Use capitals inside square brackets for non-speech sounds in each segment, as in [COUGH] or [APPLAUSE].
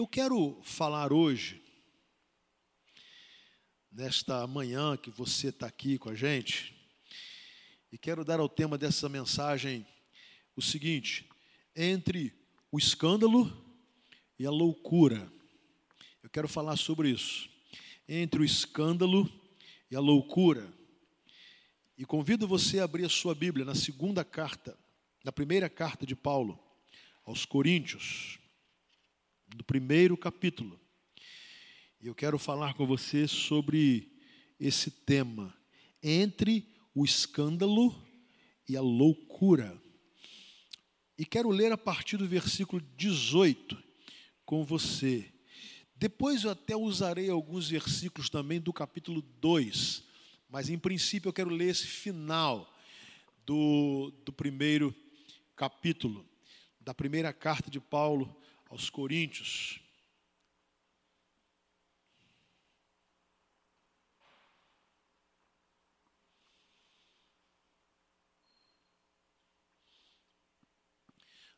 Eu quero falar hoje, nesta manhã que você está aqui com a gente, e quero dar ao tema dessa mensagem o seguinte: entre o escândalo e a loucura. Eu quero falar sobre isso. Entre o escândalo e a loucura. E convido você a abrir a sua Bíblia na segunda carta, na primeira carta de Paulo aos Coríntios, no primeiro capítulo. E eu quero falar com você sobre esse tema, entre o escândalo e a loucura. E quero ler a partir do versículo 18 com você. Depois eu até usarei alguns versículos também do capítulo 2, mas em princípio eu quero ler esse final do, do primeiro capítulo, da primeira carta de Paulo aos Coríntios.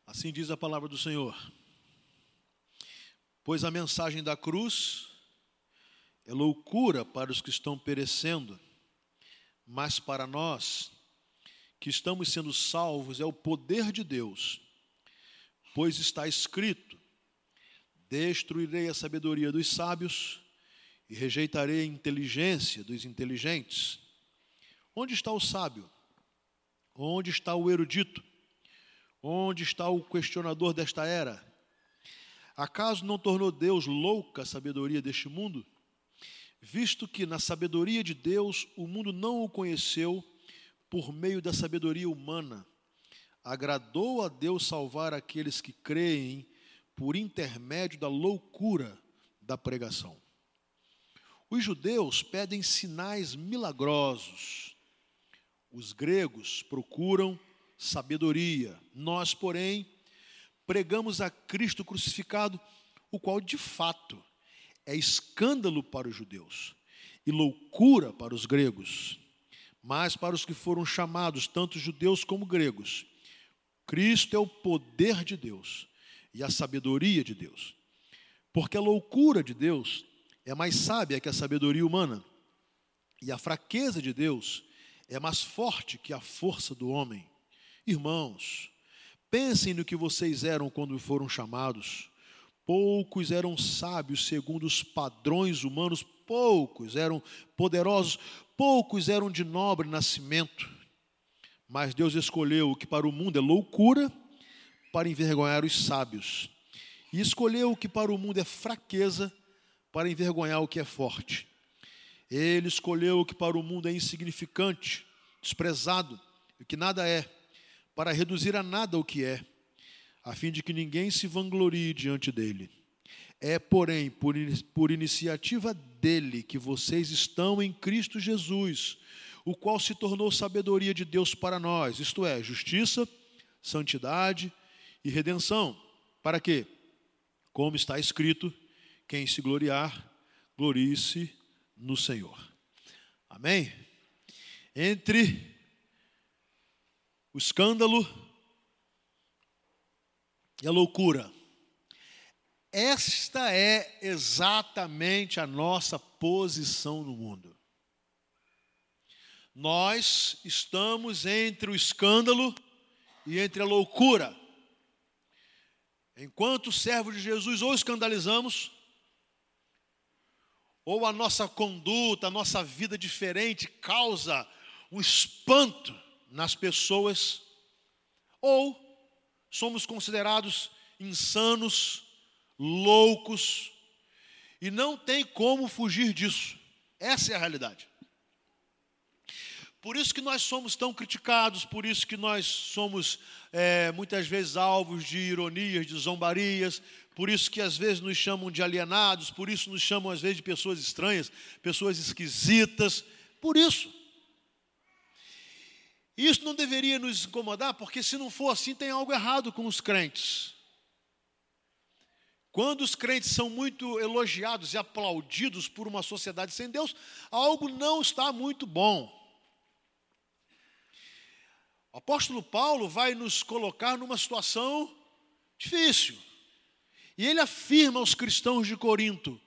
Assim diz a palavra do Senhor. Pois a mensagem da cruz é loucura para os que estão perecendo, mas para nós que estamos sendo salvos é o poder de Deus. Pois está escrito: Destruirei a sabedoria dos sábios e rejeitarei a inteligência dos inteligentes. Onde está o sábio? Onde está o erudito? Onde está o questionador desta era? Acaso não tornou Deus louca a sabedoria deste mundo? Visto que na sabedoria de Deus o mundo não o conheceu por meio da sabedoria humana, agradou a Deus salvar aqueles que creem por intermédio da loucura da pregação. Os judeus pedem sinais milagrosos, os gregos procuram sabedoria. Nós, porém, pregamos a Cristo crucificado, o qual de fato é escândalo para os judeus e loucura para os gregos. Mas para os que foram chamados, tanto judeus como gregos, Cristo é o poder de Deus e a sabedoria de Deus. Porque a loucura de Deus é mais sábia que a sabedoria humana, e a fraqueza de Deus é mais forte que a força do homem. Irmãos, pensem no que vocês eram quando foram chamados. Poucos eram sábios segundo os padrões humanos, poucos eram poderosos, poucos eram de nobre nascimento. Mas Deus escolheu o que para o mundo é loucura para envergonhar os sábios, e escolheu o que para o mundo é fraqueza para envergonhar o que é forte. Ele escolheu o que para o mundo é insignificante, desprezado, o que nada é para reduzir a nada o que é, a fim de que ninguém se vanglorie diante dele. É, porém, por, por iniciativa dele que vocês estão em Cristo Jesus, o qual se tornou sabedoria de Deus para nós, isto é, justiça, santidade e redenção. Para quê? Como está escrito, quem se gloriar, glorie-se no Senhor. Amém? Entre o escândalo e a loucura. Esta é exatamente a nossa posição no mundo. Nós estamos entre o escândalo e entre a loucura. Enquanto servos de Jesus, ou escandalizamos, ou a nossa conduta, a nossa vida diferente causa um espanto nas pessoas, ou somos considerados insanos, loucos, e não tem como fugir disso. Essa é a realidade. Por isso que nós somos tão criticados, por isso que nós somos é, muitas vezes alvos de ironias, de zombarias, por isso que às vezes nos chamam de alienados, por isso nos chamam às vezes de pessoas estranhas, pessoas esquisitas, por isso. Isso não deveria nos incomodar, porque se não for assim, tem algo errado com os crentes. Quando os crentes são muito elogiados e aplaudidos por uma sociedade sem Deus, algo não está muito bom. O apóstolo Paulo vai nos colocar numa situação difícil. E ele afirma aos cristãos de Corinto: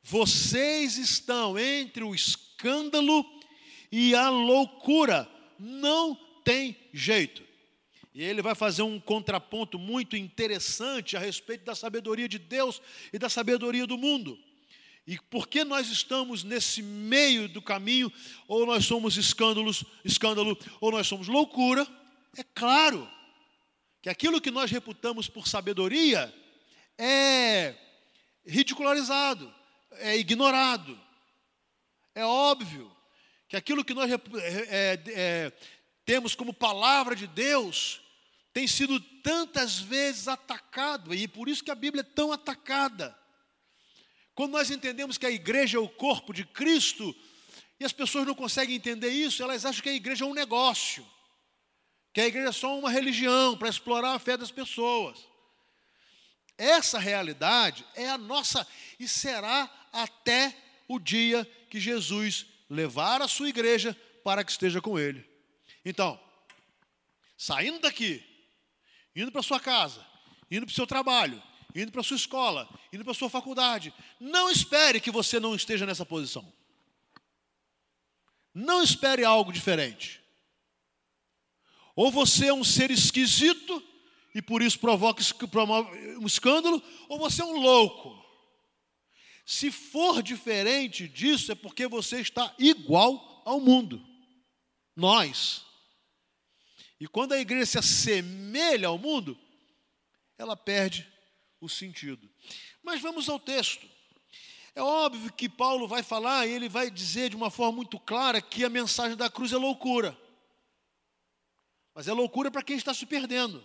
vocês estão entre o escândalo e a loucura, não tem jeito. E ele vai fazer um contraponto muito interessante a respeito da sabedoria de Deus e da sabedoria do mundo. E por que nós estamos nesse meio do caminho, ou nós somos escândalos, escândalo, ou nós somos loucura, é claro que aquilo que nós reputamos por sabedoria é ridicularizado, é ignorado. É óbvio que aquilo que nós é, é, é, temos como palavra de Deus tem sido tantas vezes atacado, e por isso que a Bíblia é tão atacada. Quando nós entendemos que a igreja é o corpo de Cristo, e as pessoas não conseguem entender isso, elas acham que a igreja é um negócio, que a igreja é só uma religião para explorar a fé das pessoas. Essa realidade é a nossa e será até o dia que Jesus levar a sua igreja para que esteja com ele. Então, saindo daqui, indo para sua casa, indo para o seu trabalho, indo para a sua escola, indo para a sua faculdade. Não espere que você não esteja nessa posição. Não espere algo diferente. Ou você é um ser esquisito e por isso provoca um escândalo, ou você é um louco. Se for diferente disso, é porque você está igual ao mundo. Nós. E quando a igreja se assemelha ao mundo, ela perde o sentido. Mas vamos ao texto. É óbvio que Paulo vai falar e ele vai dizer de uma forma muito clara que a mensagem da cruz é loucura. Mas é loucura para quem está se perdendo.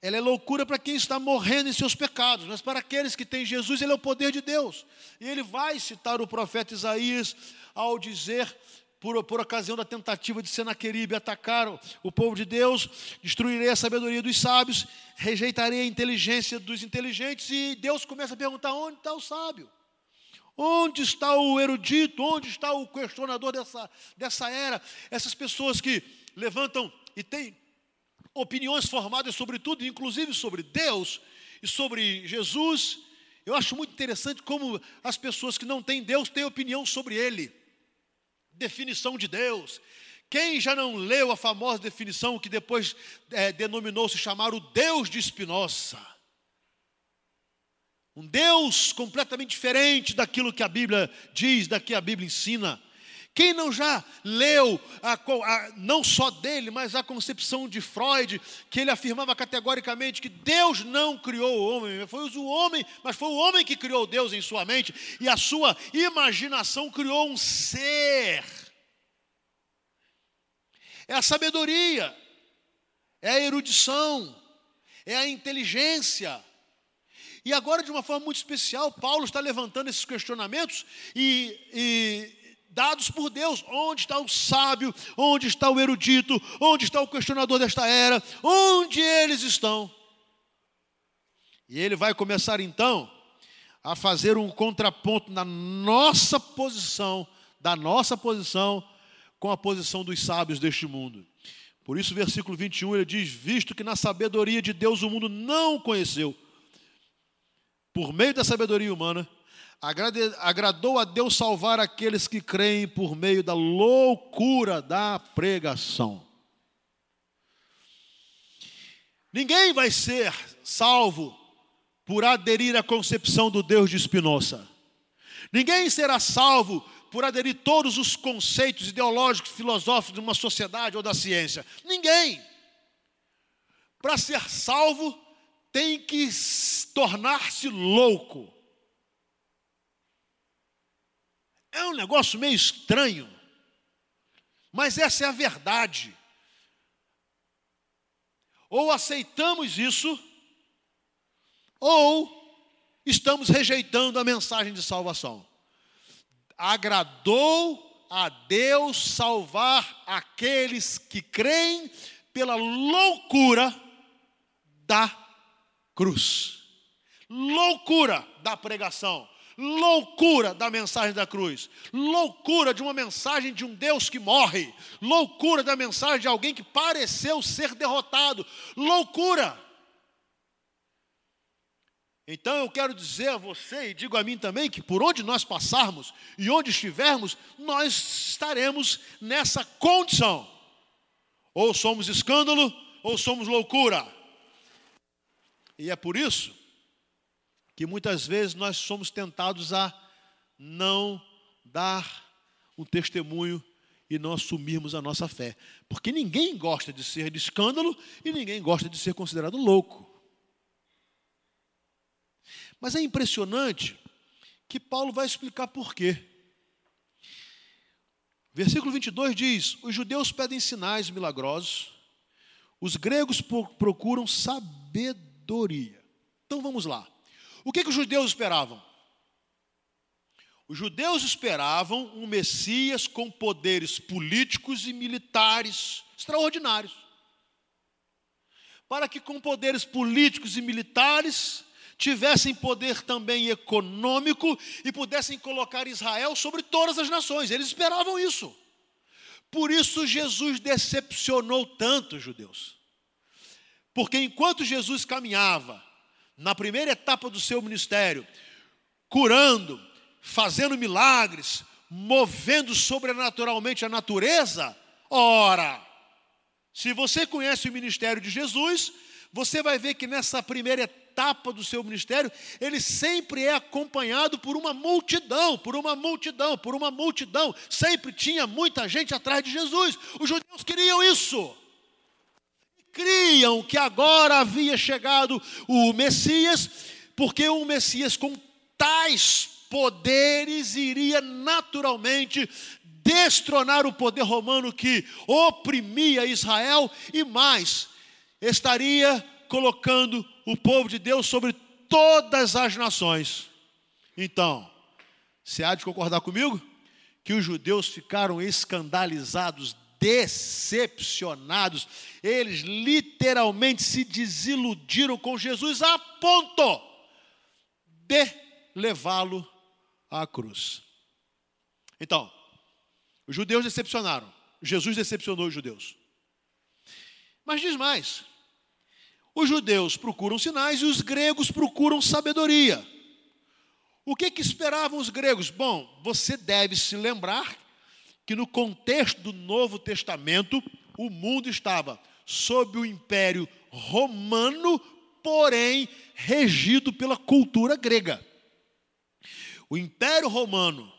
Ela é loucura para quem está morrendo em seus pecados, mas para aqueles que têm Jesus, ele é o poder de Deus. E ele vai citar o profeta Isaías ao dizer por, por ocasião da tentativa de Senaqueribe atacar o, o povo de Deus, destruirei a sabedoria dos sábios, rejeitarei a inteligência dos inteligentes, e Deus começa a perguntar: onde está o sábio? Onde está o erudito? Onde está o questionador dessa, dessa era? Essas pessoas que levantam e têm opiniões formadas sobre tudo, inclusive sobre Deus e sobre Jesus. Eu acho muito interessante como as pessoas que não têm Deus têm opinião sobre Ele definição de Deus. Quem já não leu a famosa definição que depois é, denominou-se chamar o Deus de Spinoza? Um Deus completamente diferente daquilo que a Bíblia diz, daquilo que a Bíblia ensina. Quem não já leu, a, a, não só dele, mas a concepção de Freud, que ele afirmava categoricamente que Deus não criou o homem, foi o homem, mas foi o homem que criou Deus em sua mente, e a sua imaginação criou um ser. É a sabedoria, é a erudição, é a inteligência. E agora, de uma forma muito especial, Paulo está levantando esses questionamentos e, e dados por Deus. Onde está o sábio? Onde está o erudito? Onde está o questionador desta era? Onde eles estão? E ele vai começar então a fazer um contraponto na nossa posição, da nossa posição com a posição dos sábios deste mundo. Por isso, versículo 21 ele diz: Visto que na sabedoria de Deus o mundo não conheceu, por meio da sabedoria humana, agradou a Deus salvar aqueles que creem por meio da loucura da pregação. Ninguém vai ser salvo por aderir à concepção do Deus de Spinoza. Ninguém será salvo por aderir todos os conceitos ideológicos, filosóficos de uma sociedade ou da ciência. Ninguém. Para ser salvo, tem que tornar-se louco. É um negócio meio estranho, mas essa é a verdade. Ou aceitamos isso, ou estamos rejeitando a mensagem de salvação. Agradou a Deus salvar aqueles que creem pela loucura da cruz. Loucura da pregação loucura da mensagem da cruz, loucura de uma mensagem de um Deus que morre, loucura da mensagem de alguém que pareceu ser derrotado, loucura. Então eu quero dizer a você e digo a mim também que por onde nós passarmos e onde estivermos, nós estaremos nessa condição. Ou somos escândalo ou somos loucura. E é por isso que muitas vezes nós somos tentados a não dar um testemunho e não assumirmos a nossa fé. Porque ninguém gosta de ser de escândalo e ninguém gosta de ser considerado louco. Mas é impressionante que Paulo vai explicar por quê. Versículo 22 diz: Os judeus pedem sinais milagrosos, os gregos procuram sabedoria. Então vamos lá. O que, que os judeus esperavam? Os judeus esperavam um Messias com poderes políticos e militares extraordinários. Para que com poderes políticos e militares tivessem poder também econômico e pudessem colocar Israel sobre todas as nações. Eles esperavam isso. Por isso Jesus decepcionou tanto os judeus. Porque enquanto Jesus caminhava na primeira etapa do seu ministério, curando, fazendo milagres, movendo sobrenaturalmente a natureza, ora, se você conhece o ministério de Jesus, você vai ver que nessa primeira etapa do seu ministério, ele sempre é acompanhado por uma multidão, por uma multidão, por uma multidão. Sempre tinha muita gente atrás de Jesus. Os judeus queriam isso criam que agora havia chegado o Messias, porque o Messias com tais poderes iria naturalmente destronar o poder romano que oprimia Israel e mais, estaria colocando o povo de Deus sobre todas as nações. Então, você há de concordar comigo? Que os judeus ficaram escandalizados decepcionados. Eles literalmente se desiludiram com Jesus a ponto de levá-lo à cruz. Então, os judeus decepcionaram. Jesus decepcionou os judeus. Mas diz mais: os judeus procuram sinais e os gregos procuram sabedoria. O que, que esperavam os gregos? Bom, você deve se lembrar que no contexto do Novo Testamento, o mundo estava sob o império romano, porém regido pela cultura grega. O império romano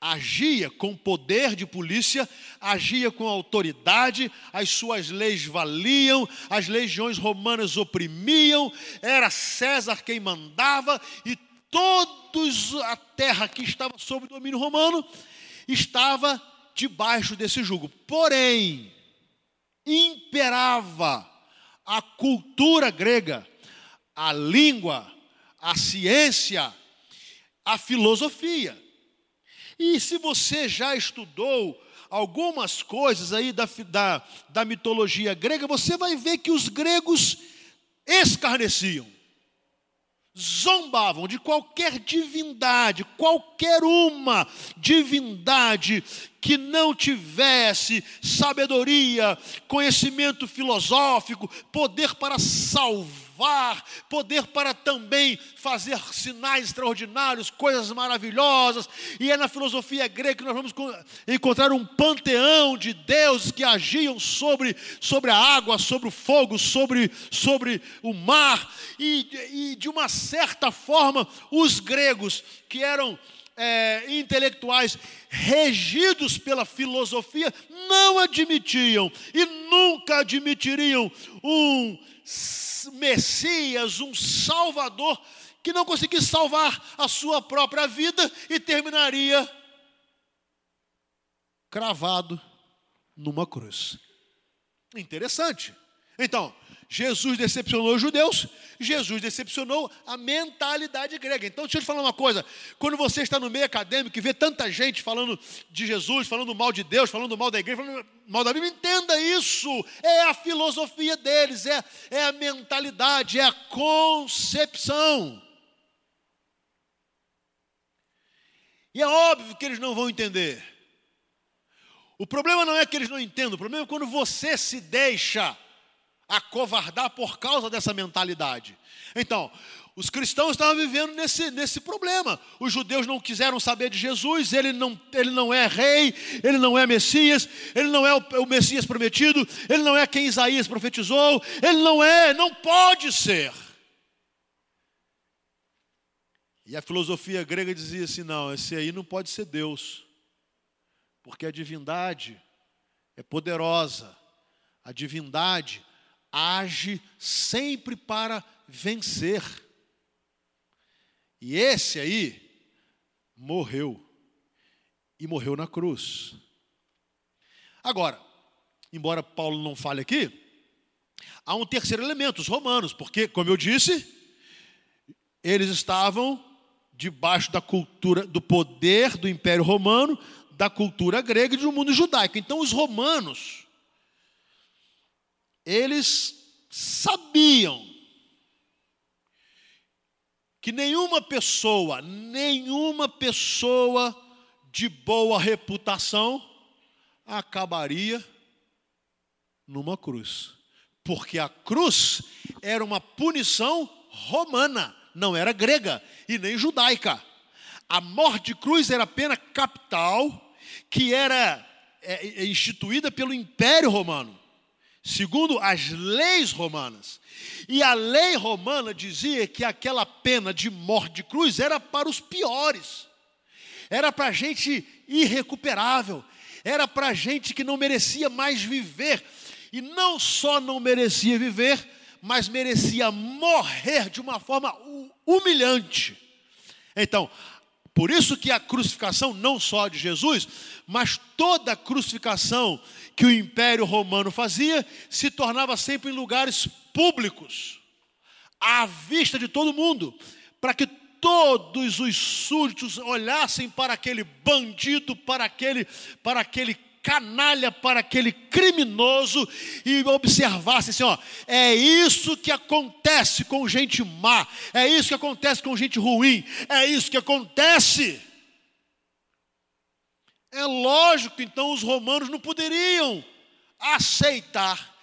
agia com poder de polícia, agia com autoridade, as suas leis valiam, as legiões romanas oprimiam, era César quem mandava e todos a terra que estava sob domínio romano estava debaixo desse jugo. Porém, imperava a cultura grega, a língua, a ciência, a filosofia. E se você já estudou algumas coisas aí da, da, da mitologia grega, você vai ver que os gregos escarneciam zombavam de qualquer divindade, qualquer uma divindade que não tivesse sabedoria, conhecimento filosófico, poder para salvar, poder para também fazer sinais extraordinários, coisas maravilhosas. E é na filosofia grega que nós vamos encontrar um panteão de deuses que agiam sobre, sobre a água, sobre o fogo, sobre, sobre o mar. E, e de uma certa forma, os gregos, que eram é, intelectuais regidos pela filosofia não admitiam e nunca admitiriam um Messias, um Salvador, que não conseguisse salvar a sua própria vida e terminaria cravado numa cruz. Interessante. Então, Jesus decepcionou os judeus, Jesus decepcionou a mentalidade grega. Então, deixa eu te falar uma coisa: quando você está no meio acadêmico e vê tanta gente falando de Jesus, falando mal de Deus, falando mal da igreja, falando mal da Bíblia, entenda isso. É a filosofia deles, é, é a mentalidade, é a concepção. E é óbvio que eles não vão entender. O problema não é que eles não entendam, o problema é quando você se deixa acovardar por causa dessa mentalidade. Então, Os cristãos estavam vivendo nesse, nesse problema. Os judeus não quiseram saber de Jesus, ele não, ele não é rei, ele não é Messias, ele não é o, o Messias prometido, ele não é quem Isaías profetizou, ele não é, não pode ser. E a filosofia grega dizia assim: não, esse aí não pode ser Deus, porque a divindade é poderosa, a divindade age sempre para vencer. E esse aí morreu. E morreu na cruz. Agora, embora Paulo não fale aqui, há um terceiro elemento, os romanos, porque, como eu disse, eles estavam debaixo da cultura, do poder do Império Romano, da cultura grega e do mundo judaico. Então, os romanos, eles sabiam que nenhuma pessoa, nenhuma pessoa de boa reputação acabaria numa cruz. Porque a cruz era uma punição romana, não era grega e nem judaica. A morte de cruz era a pena capital que era é, instituída pelo Império Romano segundo as leis romanas. E a lei romana dizia que aquela pena de morte de cruz era para os piores, era para gente irrecuperável, era para gente que não merecia mais viver, e não só não merecia viver, mas merecia morrer de uma forma humilhante. Então, por isso que a crucificação, não só de Jesus, mas toda a crucificação que o Império Romano fazia, se tornava sempre em lugares públicos, à vista de todo mundo, para que todos os súditos olhassem para aquele bandido, para aquele, para aquele canalha, para aquele criminoso e observassem assim: ó, é isso que acontece com gente má, é isso que acontece com gente ruim, é isso que acontece. É lógico, então, os romanos não poderiam aceitar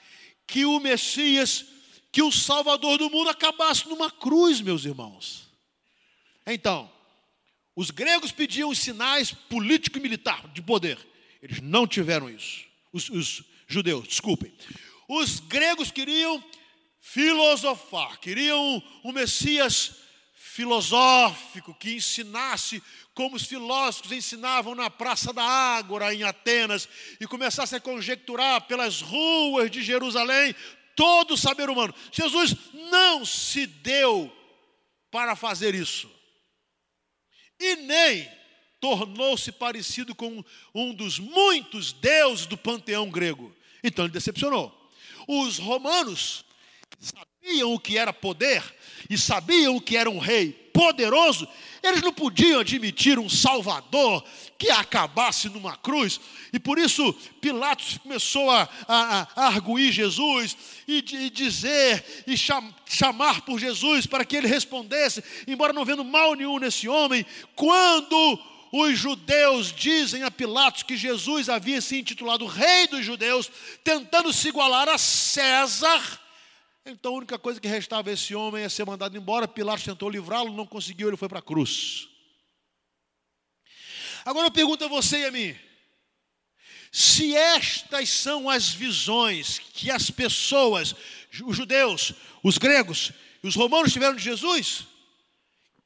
que o Messias, que o Salvador do mundo acabasse numa cruz, meus irmãos. Então, os gregos pediam sinais político e militar de poder. Eles não tiveram isso. Os, os judeus, desculpem. Os gregos queriam filosofar, queriam um Messias filosófico que ensinasse como os filósofos ensinavam na Praça da Ágora, em Atenas, e começasse a conjecturar pelas ruas de Jerusalém todo o saber humano. Jesus não se deu para fazer isso, e nem tornou-se parecido com um dos muitos deuses do panteão grego. Então ele decepcionou. Os romanos sabiam o que era poder e sabiam o que era um rei poderoso, eles não podiam admitir um Salvador que acabasse numa cruz, e por isso Pilatos começou a, a, a arguir Jesus e, e dizer e cham, chamar por Jesus para que ele respondesse, embora não vendo mal nenhum nesse homem, quando os judeus dizem a Pilatos que Jesus havia se intitulado Rei dos Judeus, tentando se igualar a César então a única coisa que restava a esse homem é ser mandado embora. Pilatos tentou livrá-lo, não conseguiu, ele foi para a cruz. Agora eu pergunto a você e a mim: se estas são as visões que as pessoas, os judeus, os gregos e os romanos tiveram de Jesus,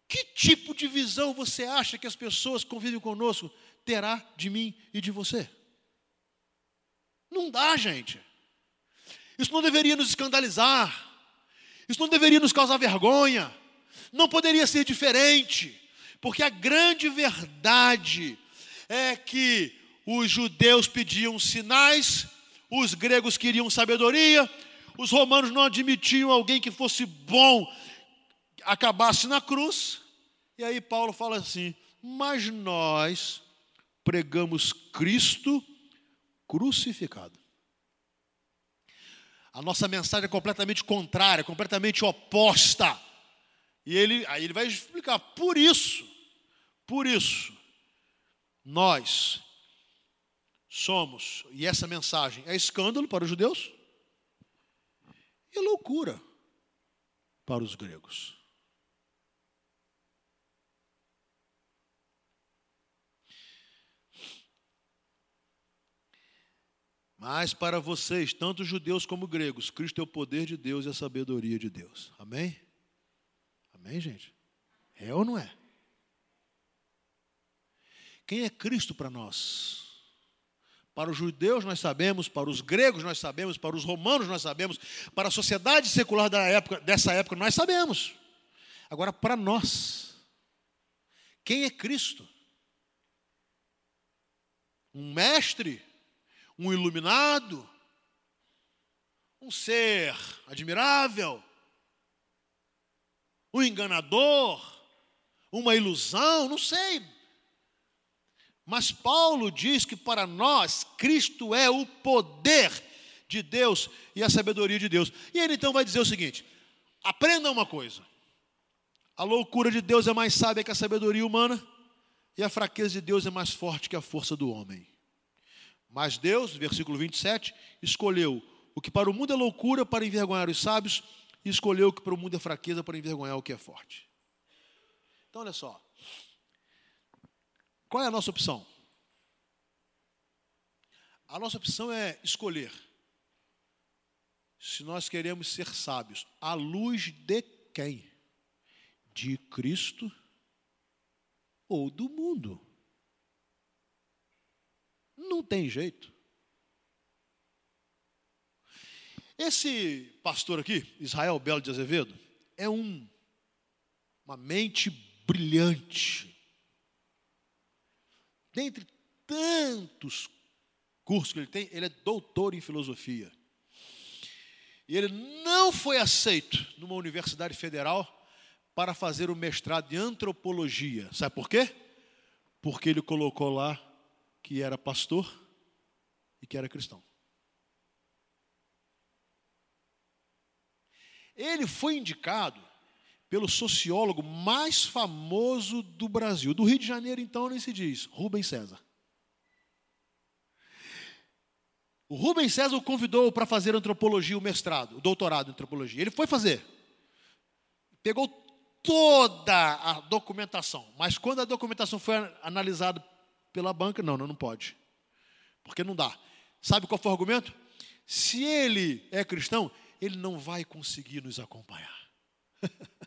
que tipo de visão você acha que as pessoas que convivem conosco terá de mim e de você? Não dá, gente. Isso não deveria nos escandalizar. Isso não deveria nos causar vergonha. Não poderia ser diferente. Porque a grande verdade é que os judeus pediam sinais, os gregos queriam sabedoria, os romanos não admitiam alguém que fosse bom acabasse na cruz. E aí Paulo fala assim: Mas nós pregamos Cristo crucificado. A nossa mensagem é completamente contrária, completamente oposta. E ele, aí ele vai explicar, por isso, por isso, nós somos, e essa mensagem é escândalo para os judeus e loucura para os gregos. Mas para vocês, tanto judeus como gregos, Cristo é o poder de Deus e a sabedoria de Deus. Amém? Amém, gente? É ou não é? Quem é Cristo para nós? Para os judeus nós sabemos, para os gregos nós sabemos, para os romanos nós sabemos, para a sociedade secular da época, dessa época nós sabemos. Agora, para nós, quem é Cristo? Um mestre? Um iluminado, um ser admirável, um enganador, uma ilusão, não sei. Mas Paulo diz que para nós Cristo é o poder de Deus e a sabedoria de Deus. E ele então vai dizer o seguinte: aprenda uma coisa. A loucura de Deus é mais sábia que a sabedoria humana, e a fraqueza de Deus é mais forte que a força do homem. Mas Deus, versículo 27, escolheu o que para o mundo é loucura para envergonhar os sábios, e escolheu o que para o mundo é fraqueza para envergonhar o que é forte. Então, olha só. Qual é a nossa opção? A nossa opção é escolher se nós queremos ser sábios, à luz de quem? De Cristo ou do mundo? Não tem jeito. Esse pastor aqui, Israel Belo de Azevedo, é um uma mente brilhante. Dentre tantos cursos que ele tem, ele é doutor em filosofia. E ele não foi aceito numa universidade federal para fazer o mestrado em antropologia. Sabe por quê? Porque ele colocou lá que era pastor e que era cristão. Ele foi indicado pelo sociólogo mais famoso do Brasil. Do Rio de Janeiro, então, nem se diz, Rubens César. O Rubens César o convidou para fazer antropologia, o mestrado, o doutorado em antropologia. Ele foi fazer. Pegou toda a documentação, mas quando a documentação foi analisada pela banca, não, não, não pode. Porque não dá. Sabe qual foi o argumento? Se ele é cristão, ele não vai conseguir nos acompanhar. [LAUGHS]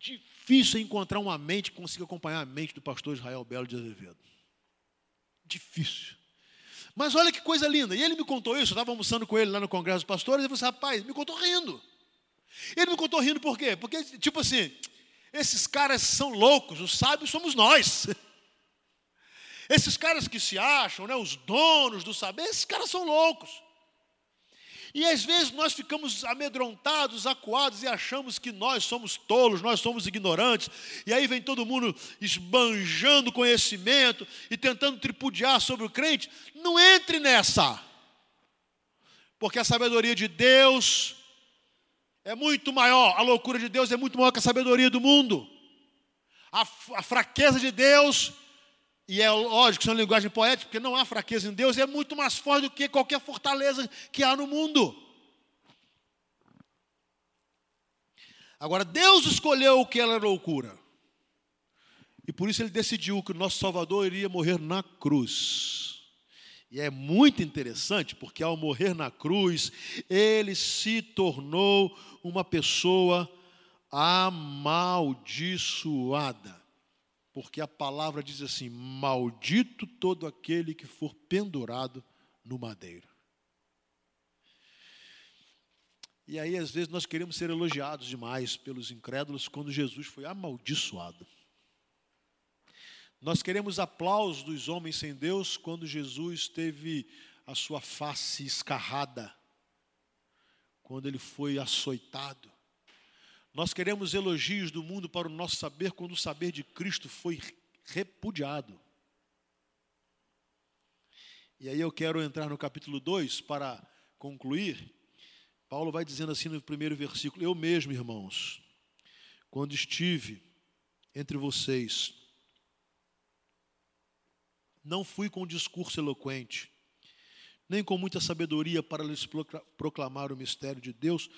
Difícil encontrar uma mente que consiga acompanhar a mente do pastor Israel Belo de Azevedo. Difícil. Mas olha que coisa linda. E ele me contou isso, eu estava almoçando com ele lá no Congresso dos Pastores, e ele falou assim, rapaz, me contou rindo. Ele me contou rindo por quê? Porque, tipo assim, esses caras são loucos, os sábios somos nós. [LAUGHS] Esses caras que se acham, né, os donos do saber, esses caras são loucos. E às vezes nós ficamos amedrontados, acuados e achamos que nós somos tolos, nós somos ignorantes. E aí vem todo mundo esbanjando conhecimento e tentando tripudiar sobre o crente. Não entre nessa. Porque a sabedoria de Deus é muito maior, a loucura de Deus é muito maior que a sabedoria do mundo. A, a fraqueza de Deus, e é lógico, isso é uma linguagem poética, porque não há fraqueza em Deus, é muito mais forte do que qualquer fortaleza que há no mundo. Agora, Deus escolheu o que era loucura. E por isso ele decidiu que o nosso Salvador iria morrer na cruz. E é muito interessante porque ao morrer na cruz, ele se tornou uma pessoa amaldiçoada. Porque a palavra diz assim: Maldito todo aquele que for pendurado no madeiro. E aí, às vezes, nós queremos ser elogiados demais pelos incrédulos quando Jesus foi amaldiçoado. Nós queremos aplausos dos homens sem Deus quando Jesus teve a sua face escarrada, quando ele foi açoitado. Nós queremos elogios do mundo para o nosso saber quando o saber de Cristo foi repudiado. E aí eu quero entrar no capítulo 2 para concluir. Paulo vai dizendo assim no primeiro versículo: Eu mesmo, irmãos, quando estive entre vocês, não fui com discurso eloquente, nem com muita sabedoria para lhes proclamar o mistério de Deus,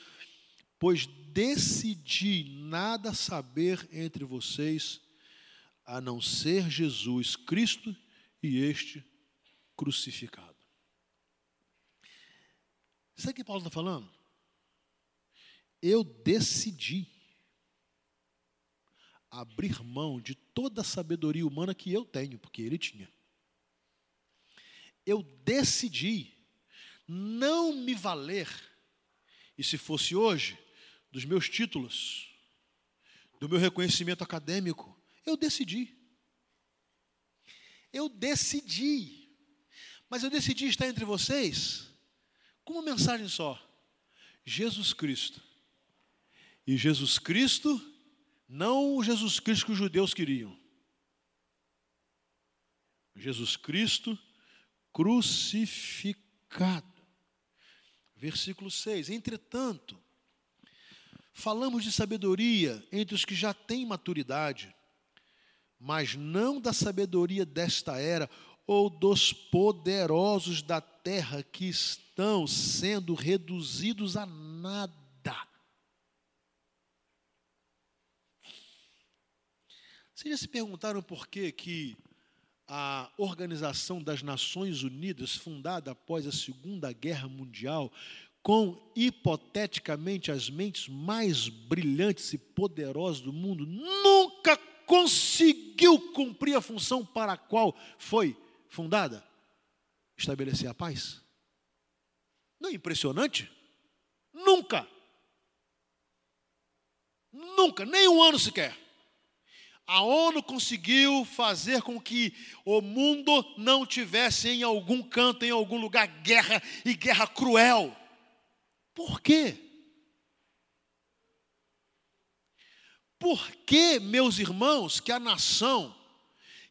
pois decidi nada saber entre vocês a não ser Jesus Cristo e este crucificado. Sabe o que Paulo está falando? Eu decidi abrir mão de toda a sabedoria humana que eu tenho, porque ele tinha. Eu decidi não me valer, e se fosse hoje, dos meus títulos, do meu reconhecimento acadêmico, eu decidi. Eu decidi. Mas eu decidi estar entre vocês com uma mensagem só: Jesus Cristo. E Jesus Cristo não o Jesus Cristo que os judeus queriam. Jesus Cristo crucificado. Versículo 6. Entretanto, falamos de sabedoria entre os que já têm maturidade, mas não da sabedoria desta era ou dos poderosos da terra que estão sendo reduzidos a nada Vocês já se perguntaram por que, que a Organização das Nações Unidas, fundada após a Segunda Guerra Mundial, com hipoteticamente as mentes mais brilhantes e poderosas do mundo, nunca conseguiu cumprir a função para a qual foi fundada? Estabelecer a paz. Não é impressionante? Nunca. Nunca, nem um ano sequer. A ONU conseguiu fazer com que o mundo não tivesse em algum canto, em algum lugar, guerra e guerra cruel. Por quê? Por que, meus irmãos, que a nação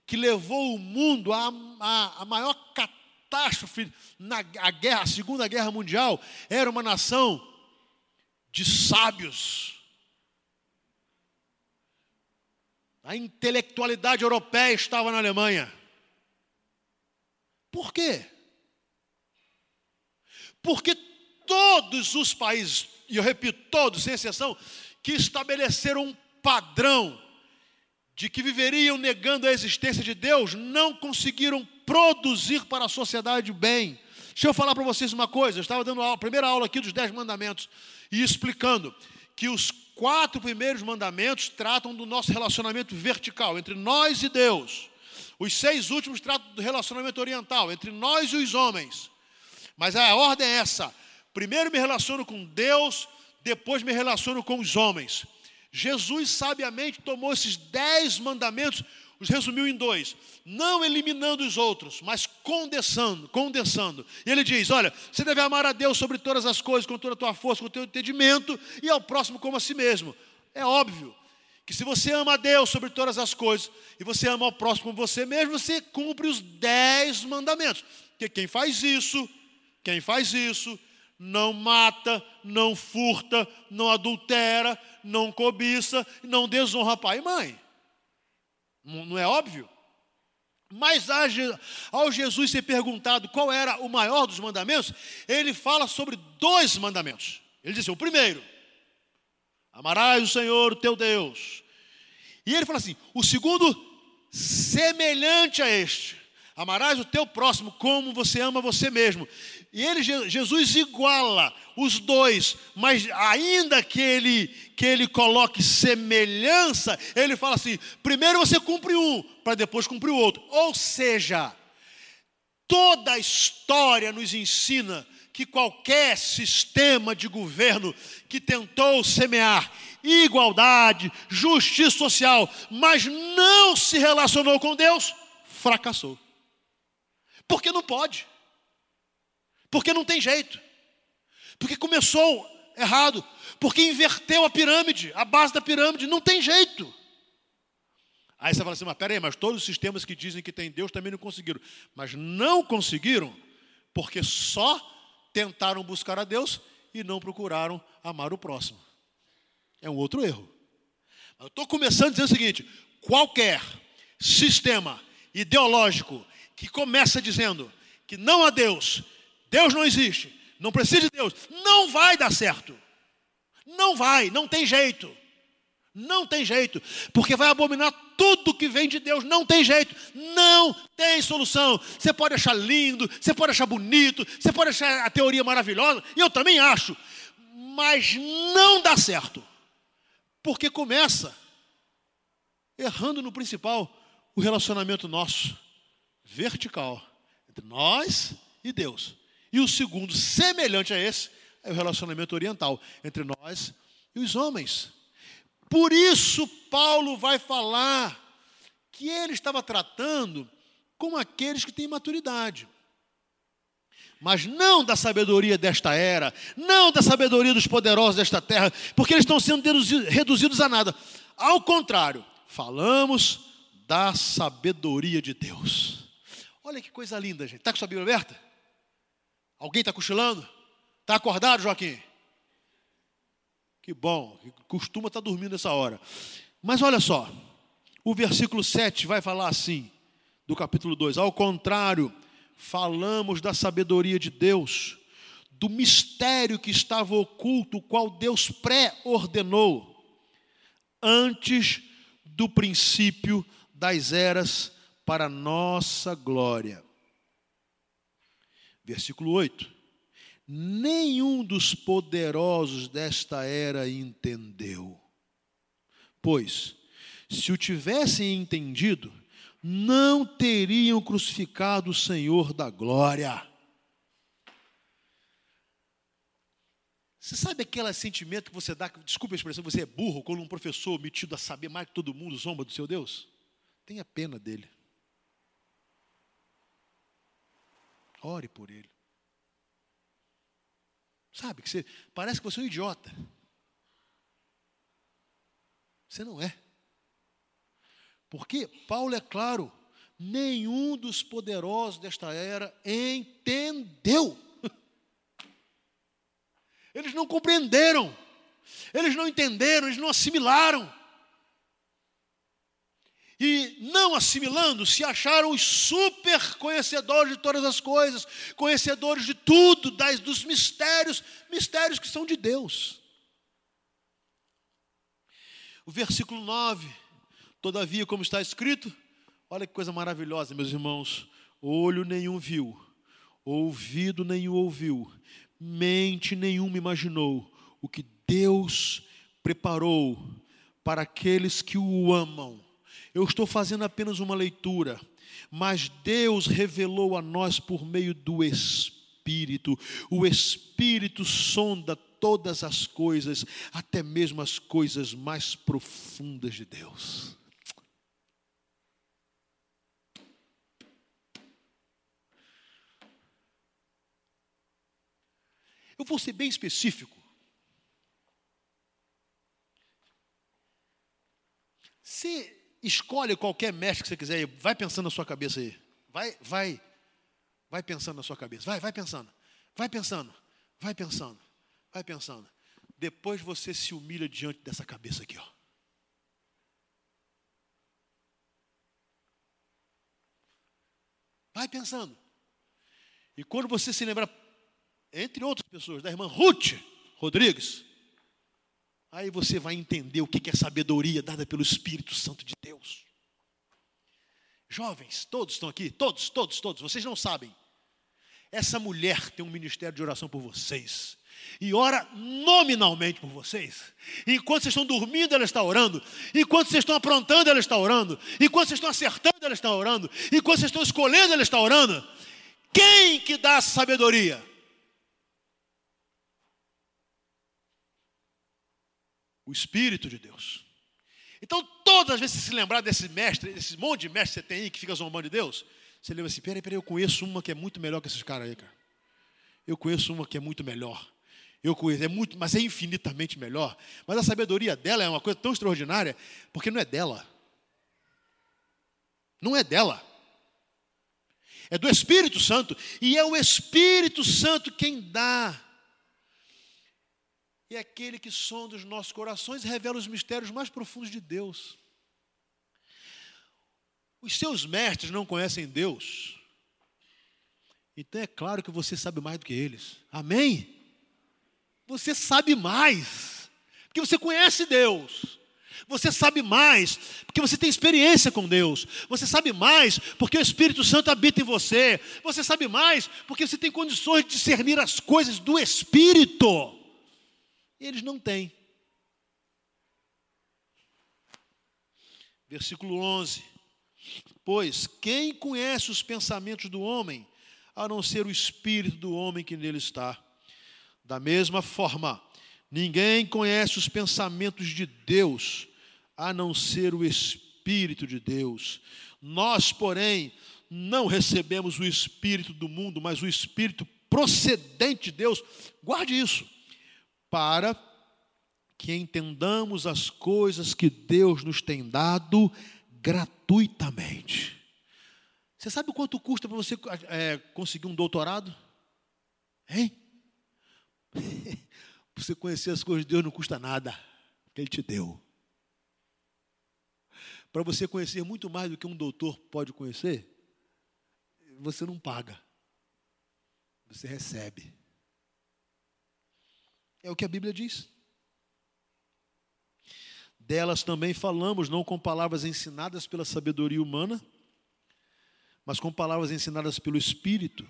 que levou o mundo à, à, à maior catástrofe na a guerra, a Segunda Guerra Mundial, era uma nação de sábios, A intelectualidade europeia estava na Alemanha. Por quê? Porque todos os países, e eu repito, todos, sem exceção, que estabeleceram um padrão de que viveriam negando a existência de Deus, não conseguiram produzir para a sociedade bem. Deixa eu falar para vocês uma coisa, eu estava dando a primeira aula aqui dos Dez Mandamentos e explicando que os quatro primeiros mandamentos tratam do nosso relacionamento vertical entre nós e Deus. Os seis últimos tratam do relacionamento oriental entre nós e os homens. Mas a ordem é essa: primeiro me relaciono com Deus, depois me relaciono com os homens. Jesus sabiamente tomou esses dez mandamentos os resumiu em dois: não eliminando os outros, mas condensando, condensando. E ele diz: olha, você deve amar a Deus sobre todas as coisas, com toda a tua força, com o teu entendimento, e ao próximo como a si mesmo. É óbvio que se você ama a Deus sobre todas as coisas, e você ama ao próximo como você mesmo, você cumpre os dez mandamentos. Porque quem faz isso, quem faz isso, não mata, não furta, não adultera, não cobiça, não desonra pai e mãe. Não é óbvio? Mas ao Jesus ser perguntado qual era o maior dos mandamentos, ele fala sobre dois mandamentos. Ele diz assim, o primeiro, amarás o Senhor, teu Deus. E ele fala assim, o segundo, semelhante a este, amarás o teu próximo como você ama você mesmo. E ele, Jesus iguala os dois, mas ainda que ele, que ele coloque semelhança, ele fala assim: primeiro você cumpre um, para depois cumprir o outro. Ou seja, toda a história nos ensina que qualquer sistema de governo que tentou semear igualdade, justiça social, mas não se relacionou com Deus, fracassou. Porque não pode. Porque não tem jeito. Porque começou errado. Porque inverteu a pirâmide, a base da pirâmide. Não tem jeito. Aí você fala assim, mas peraí, mas todos os sistemas que dizem que tem Deus também não conseguiram. Mas não conseguiram porque só tentaram buscar a Deus e não procuraram amar o próximo. É um outro erro. Eu estou começando dizendo o seguinte: qualquer sistema ideológico que começa dizendo que não há Deus Deus não existe, não precisa de Deus, não vai dar certo. Não vai, não tem jeito. Não tem jeito, porque vai abominar tudo que vem de Deus. Não tem jeito, não tem solução. Você pode achar lindo, você pode achar bonito, você pode achar a teoria maravilhosa, e eu também acho, mas não dá certo, porque começa errando no principal, o relacionamento nosso, vertical, entre nós e Deus. E o segundo, semelhante a esse, é o relacionamento oriental, entre nós e os homens. Por isso, Paulo vai falar que ele estava tratando com aqueles que têm maturidade. Mas não da sabedoria desta era, não da sabedoria dos poderosos desta terra, porque eles estão sendo reduzidos a nada. Ao contrário, falamos da sabedoria de Deus. Olha que coisa linda, gente. Está com sua Bíblia aberta? Alguém está cochilando? Está acordado, Joaquim? Que bom, costuma estar dormindo nessa hora. Mas olha só, o versículo 7 vai falar assim, do capítulo 2: Ao contrário, falamos da sabedoria de Deus, do mistério que estava oculto, o qual Deus pré-ordenou antes do princípio das eras para nossa glória. Versículo 8 nenhum dos poderosos desta era entendeu. Pois, se o tivessem entendido, não teriam crucificado o Senhor da glória. Você sabe aquele sentimento que você dá, desculpa a expressão, você é burro, quando um professor metido a saber mais que todo mundo zomba do seu Deus? Tenha pena dele. Ore por ele. Sabe, que você parece que você é um idiota. Você não é. Porque Paulo é claro, nenhum dos poderosos desta era entendeu. Eles não compreenderam. Eles não entenderam, eles não assimilaram e não assimilando, se acharam os super conhecedores de todas as coisas, conhecedores de tudo, das, dos mistérios, mistérios que são de Deus. O versículo 9, todavia, como está escrito, olha que coisa maravilhosa, meus irmãos: olho nenhum viu, ouvido nenhum ouviu, mente nenhuma imaginou o que Deus preparou para aqueles que o amam eu estou fazendo apenas uma leitura, mas Deus revelou a nós por meio do Espírito. O Espírito sonda todas as coisas, até mesmo as coisas mais profundas de Deus. Eu vou ser bem específico. Se Escolhe qualquer mestre que você quiser, vai pensando na sua cabeça aí. Vai, vai, vai pensando na sua cabeça. Vai, vai pensando. Vai pensando. Vai pensando. Vai pensando. Depois você se humilha diante dessa cabeça aqui, ó. Vai pensando. E quando você se lembrar, entre outras pessoas, da irmã Ruth Rodrigues, Aí você vai entender o que é sabedoria dada pelo Espírito Santo de Deus. Jovens, todos estão aqui, todos, todos, todos, vocês não sabem. Essa mulher tem um ministério de oração por vocês. E ora nominalmente por vocês. Enquanto vocês estão dormindo, ela está orando. Enquanto vocês estão aprontando, ela está orando. Enquanto vocês estão acertando, ela está orando. Enquanto vocês estão escolhendo, ela está orando. Quem que dá sabedoria? o Espírito de Deus. Então, todas as vezes que se lembrar desse mestre, desse monte de mestre que você tem aí que fica zombando de Deus, você lembra assim: peraí, peraí, eu conheço uma que é muito melhor que esses caras aí, cara. Eu conheço uma que é muito melhor. Eu conheço, é muito, mas é infinitamente melhor. Mas a sabedoria dela é uma coisa tão extraordinária, porque não é dela. Não é dela. É do Espírito Santo. E é o Espírito Santo quem dá é aquele que sonda os nossos corações e revela os mistérios mais profundos de Deus. Os seus mestres não conhecem Deus, então é claro que você sabe mais do que eles. Amém? Você sabe mais, porque você conhece Deus. Você sabe mais porque você tem experiência com Deus. Você sabe mais porque o Espírito Santo habita em você. Você sabe mais porque você tem condições de discernir as coisas do Espírito. E eles não têm. Versículo 11. Pois quem conhece os pensamentos do homem, a não ser o espírito do homem que nele está? Da mesma forma, ninguém conhece os pensamentos de Deus, a não ser o espírito de Deus. Nós, porém, não recebemos o espírito do mundo, mas o espírito procedente de Deus. Guarde isso. Para que entendamos as coisas que Deus nos tem dado gratuitamente. Você sabe quanto custa para você é, conseguir um doutorado? Hein? [LAUGHS] você conhecer as coisas de Deus não custa nada, Ele te deu. Para você conhecer muito mais do que um doutor pode conhecer, você não paga, você recebe. É o que a Bíblia diz. Delas também falamos, não com palavras ensinadas pela sabedoria humana, mas com palavras ensinadas pelo Espírito,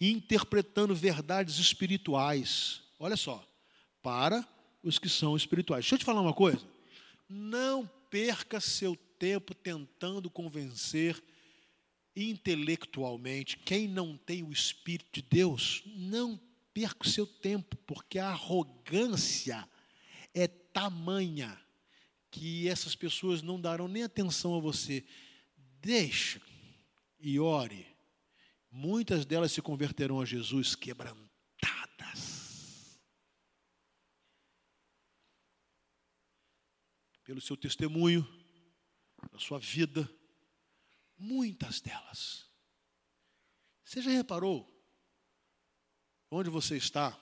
interpretando verdades espirituais. Olha só, para os que são espirituais. Deixa eu te falar uma coisa. Não perca seu tempo tentando convencer intelectualmente quem não tem o Espírito de Deus. Não perca o seu tempo, porque a arrogância é tamanha que essas pessoas não darão nem atenção a você. Deixa e ore. Muitas delas se converterão a Jesus quebrantadas. Pelo seu testemunho, na sua vida, muitas delas. Você já reparou onde você está?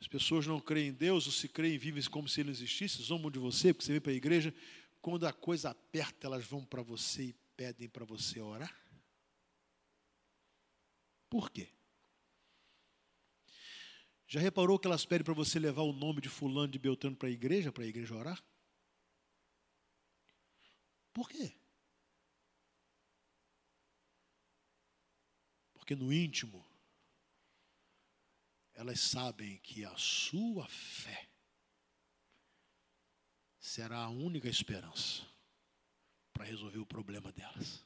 As pessoas não creem em Deus, ou se creem, vivem como se ele não existisse, zombam de você, porque você vem para a igreja. Quando a coisa aperta, elas vão para você e pedem para você orar. Por quê? Já reparou que elas pedem para você levar o nome de fulano de Beltrano para a igreja, para a igreja orar? Por quê? Porque no íntimo elas sabem que a sua fé será a única esperança para resolver o problema delas.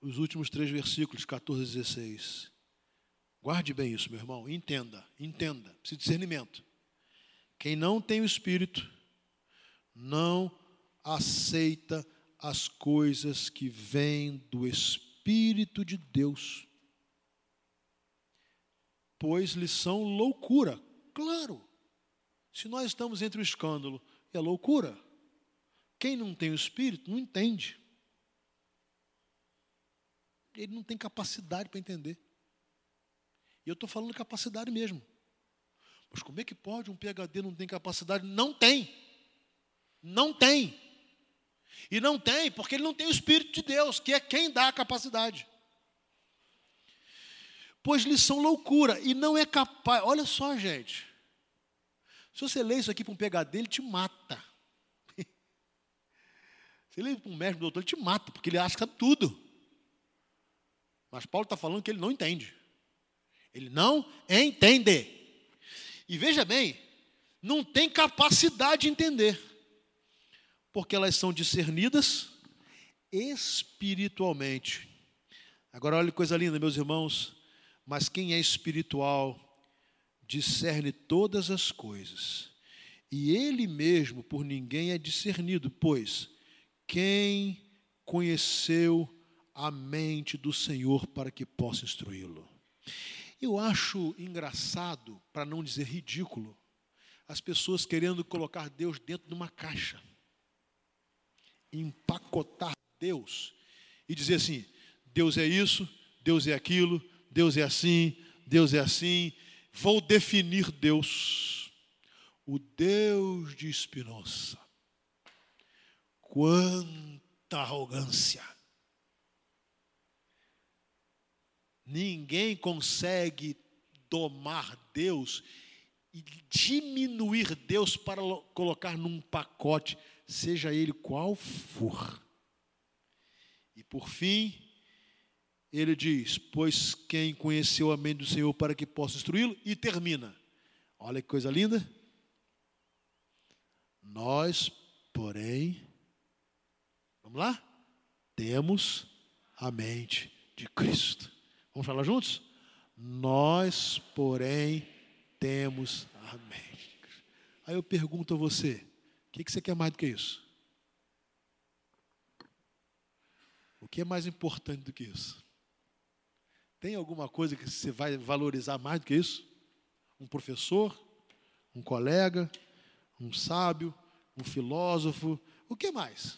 Os últimos três versículos, 14 e 16. Guarde bem isso, meu irmão. Entenda, entenda. De discernimento. Quem não tem o Espírito, não aceita as coisas que vêm do Espírito de Deus, pois lhes são loucura. Claro, se nós estamos entre o escândalo e a loucura, quem não tem o Espírito não entende. Ele não tem capacidade para entender. E eu estou falando capacidade mesmo. Mas como é que pode um PHD não ter capacidade? Não tem. Não tem. E não tem, porque ele não tem o Espírito de Deus, que é quem dá a capacidade. Pois lhes são loucura e não é capaz. Olha só, gente. Se você lê isso aqui para um PHD, ele te mata. [LAUGHS] Você lê para um médico, doutor, ele te mata, porque ele acha que sabe tudo. Mas Paulo está falando que ele não entende. Ele não entende. E veja bem, não tem capacidade de entender porque elas são discernidas espiritualmente. Agora, olha que coisa linda, meus irmãos. Mas quem é espiritual discerne todas as coisas, e ele mesmo por ninguém é discernido, pois quem conheceu a mente do Senhor para que possa instruí-lo? Eu acho engraçado, para não dizer ridículo, as pessoas querendo colocar Deus dentro de uma caixa empacotar Deus e dizer assim: Deus é isso, Deus é aquilo, Deus é assim, Deus é assim. Vou definir Deus, o Deus de Espinosa. Quanta arrogância! Ninguém consegue domar Deus e diminuir Deus para colocar num pacote, seja ele qual for. E por fim, ele diz: Pois quem conheceu a mente do Senhor para que possa instruí-lo, e termina. Olha que coisa linda. Nós, porém, vamos lá? Temos a mente de Cristo. Vamos falar juntos? Nós, porém, temos a mente. Aí eu pergunto a você: o que você quer mais do que isso? O que é mais importante do que isso? Tem alguma coisa que você vai valorizar mais do que isso? Um professor? Um colega? Um sábio? Um filósofo? O que mais?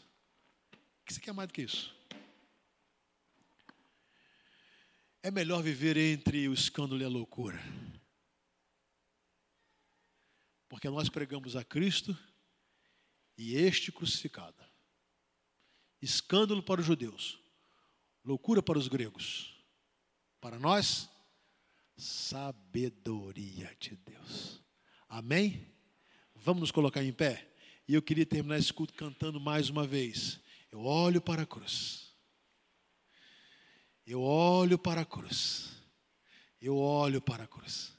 O que você quer mais do que isso? É melhor viver entre o escândalo e a loucura. Porque nós pregamos a Cristo e este crucificado. Escândalo para os judeus, loucura para os gregos. Para nós, sabedoria de Deus. Amém? Vamos nos colocar em pé? E eu queria terminar esse culto cantando mais uma vez. Eu olho para a cruz. Eu olho para a cruz. Eu olho para a cruz.